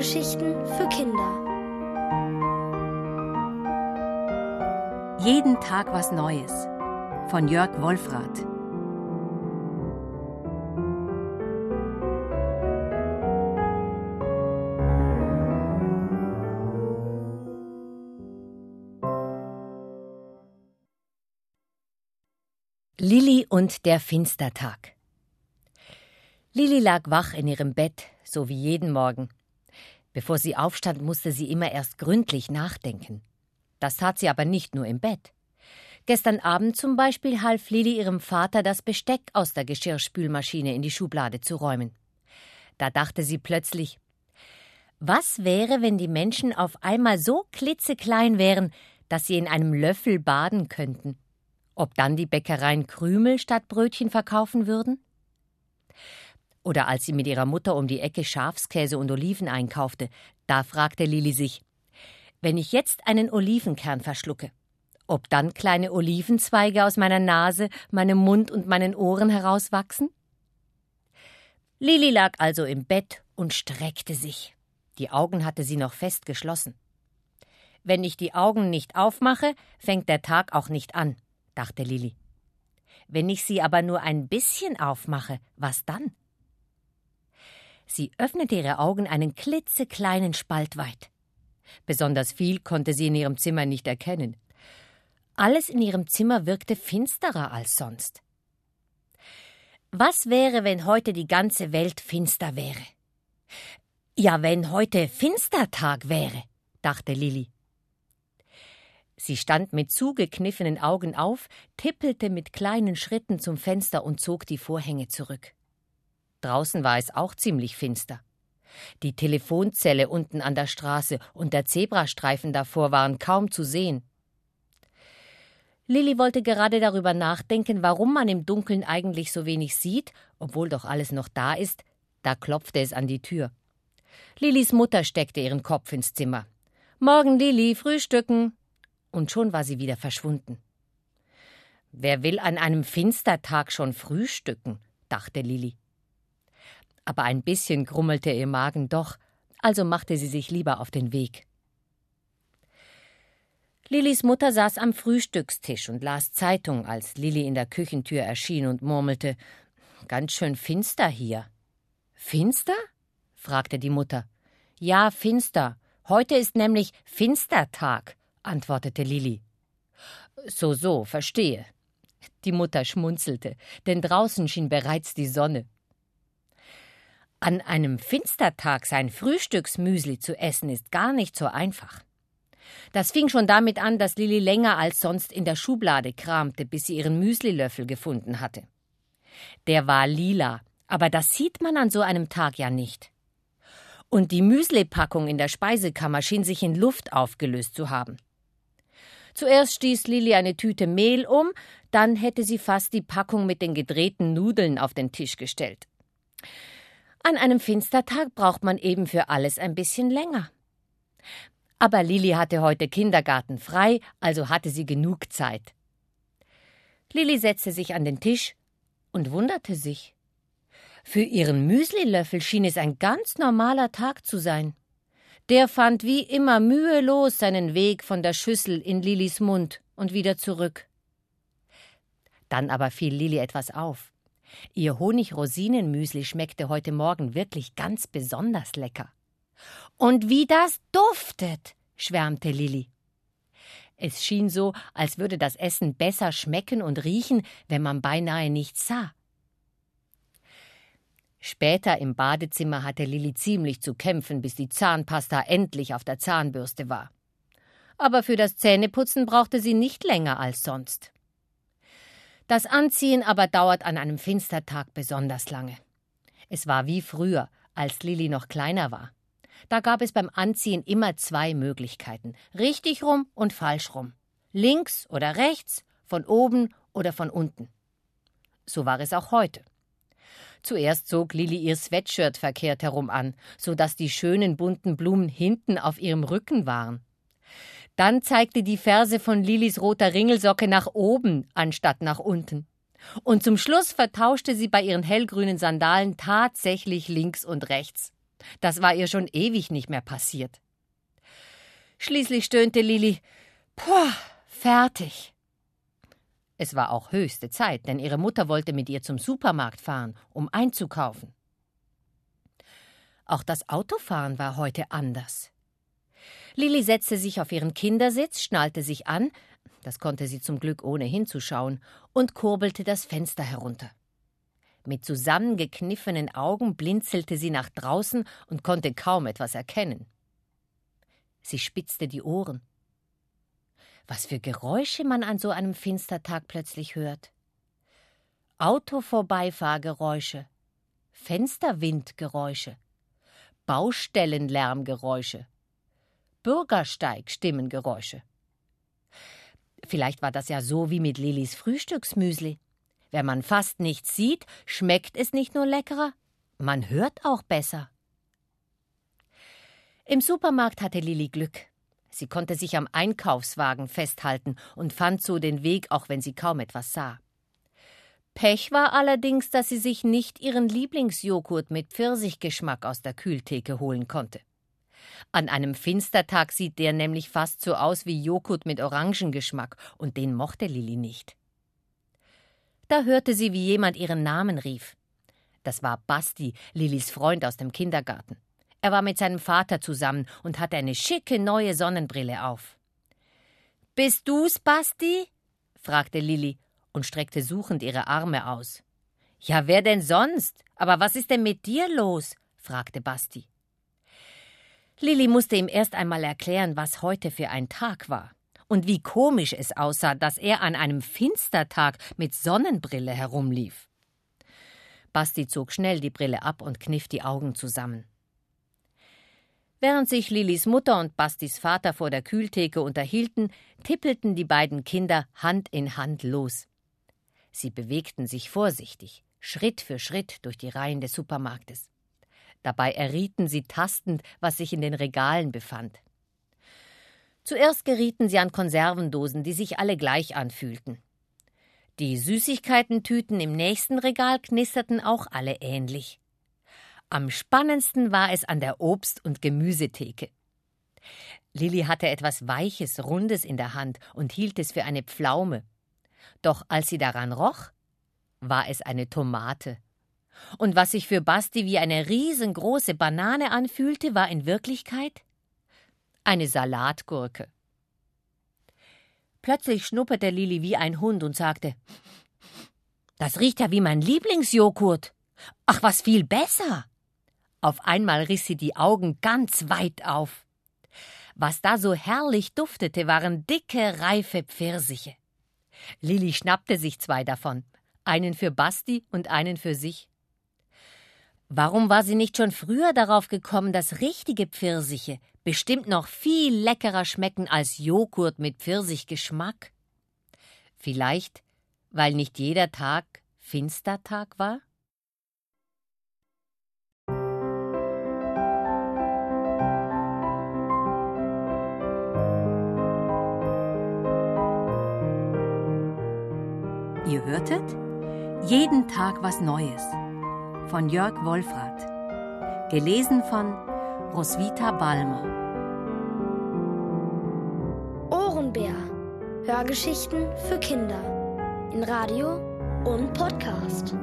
Hörgeschichten für Kinder. Jeden Tag was Neues von Jörg Wolfrath. Lilli und der Finstertag. Lilli lag wach in ihrem Bett, so wie jeden Morgen. Bevor sie aufstand, musste sie immer erst gründlich nachdenken. Das tat sie aber nicht nur im Bett. Gestern Abend zum Beispiel half Lilli ihrem Vater, das Besteck aus der Geschirrspülmaschine in die Schublade zu räumen. Da dachte sie plötzlich, was wäre, wenn die Menschen auf einmal so klitzeklein wären, dass sie in einem Löffel baden könnten? Ob dann die Bäckereien Krümel statt Brötchen verkaufen würden? Oder als sie mit ihrer Mutter um die Ecke Schafskäse und Oliven einkaufte, da fragte Lili sich, wenn ich jetzt einen Olivenkern verschlucke, ob dann kleine Olivenzweige aus meiner Nase, meinem Mund und meinen Ohren herauswachsen? Lili lag also im Bett und streckte sich. Die Augen hatte sie noch fest geschlossen. Wenn ich die Augen nicht aufmache, fängt der Tag auch nicht an, dachte Lili. Wenn ich sie aber nur ein bisschen aufmache, was dann? Sie öffnete ihre Augen einen klitzekleinen Spalt weit. Besonders viel konnte sie in ihrem Zimmer nicht erkennen. Alles in ihrem Zimmer wirkte finsterer als sonst. Was wäre, wenn heute die ganze Welt finster wäre? Ja, wenn heute Finstertag wäre, dachte Lilli. Sie stand mit zugekniffenen Augen auf, tippelte mit kleinen Schritten zum Fenster und zog die Vorhänge zurück. Draußen war es auch ziemlich finster. Die Telefonzelle unten an der Straße und der Zebrastreifen davor waren kaum zu sehen. Lilli wollte gerade darüber nachdenken, warum man im Dunkeln eigentlich so wenig sieht, obwohl doch alles noch da ist. Da klopfte es an die Tür. Lillis Mutter steckte ihren Kopf ins Zimmer. Morgen, Lilli, frühstücken. Und schon war sie wieder verschwunden. Wer will an einem Finstertag schon frühstücken? dachte Lilli aber ein bisschen grummelte ihr Magen doch, also machte sie sich lieber auf den Weg. Lillis Mutter saß am Frühstückstisch und las Zeitung, als Lilli in der Küchentür erschien und murmelte Ganz schön finster hier. Finster? fragte die Mutter. Ja, finster. Heute ist nämlich Finstertag, antwortete Lilli. So, so, verstehe. Die Mutter schmunzelte, denn draußen schien bereits die Sonne. An einem Finstertag sein Frühstücksmüsli zu essen ist gar nicht so einfach. Das fing schon damit an, dass Lilli länger als sonst in der Schublade kramte, bis sie ihren Müslilöffel gefunden hatte. Der war lila, aber das sieht man an so einem Tag ja nicht. Und die Müslipackung in der Speisekammer schien sich in Luft aufgelöst zu haben. Zuerst stieß Lilli eine Tüte Mehl um, dann hätte sie fast die Packung mit den gedrehten Nudeln auf den Tisch gestellt. An einem Finstertag braucht man eben für alles ein bisschen länger. Aber Lilli hatte heute Kindergarten frei, also hatte sie genug Zeit. Lilli setzte sich an den Tisch und wunderte sich. Für ihren Müslilöffel schien es ein ganz normaler Tag zu sein. Der fand wie immer mühelos seinen Weg von der Schüssel in Lillis Mund und wieder zurück. Dann aber fiel Lilli etwas auf. Ihr Honig-Rosinen-Müsli schmeckte heute Morgen wirklich ganz besonders lecker. Und wie das duftet, schwärmte Lilli. Es schien so, als würde das Essen besser schmecken und riechen, wenn man beinahe nichts sah. Später im Badezimmer hatte Lilli ziemlich zu kämpfen, bis die Zahnpasta endlich auf der Zahnbürste war. Aber für das Zähneputzen brauchte sie nicht länger als sonst. Das Anziehen aber dauert an einem Finstertag besonders lange. Es war wie früher, als Lilli noch kleiner war. Da gab es beim Anziehen immer zwei Möglichkeiten: richtig rum und falsch rum. Links oder rechts, von oben oder von unten. So war es auch heute. Zuerst zog Lilli ihr Sweatshirt verkehrt herum an, so dass die schönen bunten Blumen hinten auf ihrem Rücken waren. Dann zeigte die Ferse von Lilis roter Ringelsocke nach oben anstatt nach unten. Und zum Schluss vertauschte sie bei ihren hellgrünen Sandalen tatsächlich links und rechts. Das war ihr schon ewig nicht mehr passiert. Schließlich stöhnte Lilli: Puh, fertig. Es war auch höchste Zeit, denn ihre Mutter wollte mit ihr zum Supermarkt fahren, um einzukaufen. Auch das Autofahren war heute anders. Lilli setzte sich auf ihren Kindersitz, schnallte sich an, das konnte sie zum Glück ohne hinzuschauen, und kurbelte das Fenster herunter. Mit zusammengekniffenen Augen blinzelte sie nach draußen und konnte kaum etwas erkennen. Sie spitzte die Ohren. Was für Geräusche man an so einem Finstertag plötzlich hört. Autovorbeifahrgeräusche, Fensterwindgeräusche, Baustellenlärmgeräusche, Bürgersteigstimmengeräusche. Vielleicht war das ja so wie mit Lilis Frühstücksmüsli. Wenn man fast nichts sieht, schmeckt es nicht nur leckerer, man hört auch besser. Im Supermarkt hatte Lili Glück. Sie konnte sich am Einkaufswagen festhalten und fand so den Weg, auch wenn sie kaum etwas sah. Pech war allerdings, dass sie sich nicht ihren Lieblingsjoghurt mit Pfirsichgeschmack aus der Kühltheke holen konnte. An einem Finstertag sieht der nämlich fast so aus wie Joghurt mit Orangengeschmack, und den mochte Lilli nicht. Da hörte sie, wie jemand ihren Namen rief. Das war Basti, Lillis Freund aus dem Kindergarten. Er war mit seinem Vater zusammen und hatte eine schicke neue Sonnenbrille auf. Bist du's, Basti? fragte Lilli und streckte suchend ihre Arme aus. Ja, wer denn sonst? Aber was ist denn mit dir los? fragte Basti. Lilli musste ihm erst einmal erklären, was heute für ein Tag war und wie komisch es aussah, dass er an einem Finstertag mit Sonnenbrille herumlief. Basti zog schnell die Brille ab und kniff die Augen zusammen. Während sich Lillis Mutter und Bastis Vater vor der Kühltheke unterhielten, tippelten die beiden Kinder Hand in Hand los. Sie bewegten sich vorsichtig, Schritt für Schritt durch die Reihen des Supermarktes. Dabei errieten sie tastend, was sich in den Regalen befand. Zuerst gerieten sie an Konservendosen, die sich alle gleich anfühlten. Die Süßigkeitentüten im nächsten Regal knisterten auch alle ähnlich. Am spannendsten war es an der Obst- und Gemüsetheke. Lilli hatte etwas Weiches, Rundes in der Hand und hielt es für eine Pflaume. Doch als sie daran roch, war es eine Tomate und was sich für Basti wie eine riesengroße Banane anfühlte, war in Wirklichkeit eine Salatgurke. Plötzlich schnupperte Lili wie ein Hund und sagte: Das riecht ja wie mein Lieblingsjoghurt. Ach, was viel besser! Auf einmal riss sie die Augen ganz weit auf. Was da so herrlich duftete, waren dicke, reife Pfirsiche. Lili schnappte sich zwei davon, einen für Basti und einen für sich. Warum war sie nicht schon früher darauf gekommen, dass richtige Pfirsiche bestimmt noch viel leckerer schmecken als Joghurt mit Pfirsichgeschmack? Vielleicht, weil nicht jeder Tag Finstertag war? Ihr hörtet jeden Tag was Neues von Jörg Wolfrath. Gelesen von Roswitha Balmer. Ohrenbär. Hörgeschichten für Kinder. In Radio und Podcast.